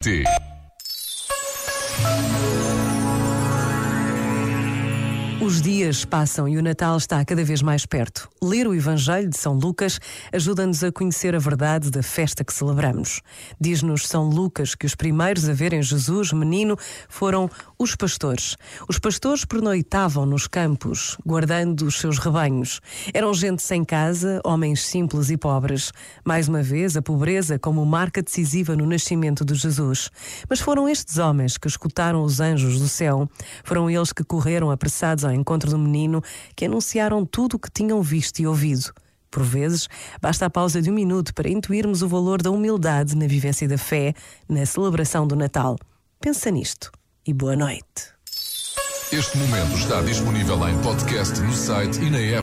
T. Os dias passam e o Natal está cada vez mais perto. Ler o Evangelho de São Lucas ajuda-nos a conhecer a verdade da festa que celebramos. Diz-nos São Lucas que os primeiros a verem Jesus, menino, foram os pastores. Os pastores pernoitavam nos campos, guardando os seus rebanhos. Eram gente sem casa, homens simples e pobres. Mais uma vez, a pobreza como marca decisiva no nascimento de Jesus. Mas foram estes homens que escutaram os anjos do céu. Foram eles que correram apressados ao encontro do menino, que anunciaram tudo o que tinham visto e ouvido. Por vezes, basta a pausa de um minuto para intuirmos o valor da humildade na vivência da fé, na celebração do Natal. Pensa nisto e boa noite. Este momento está disponível em podcast no site e na app.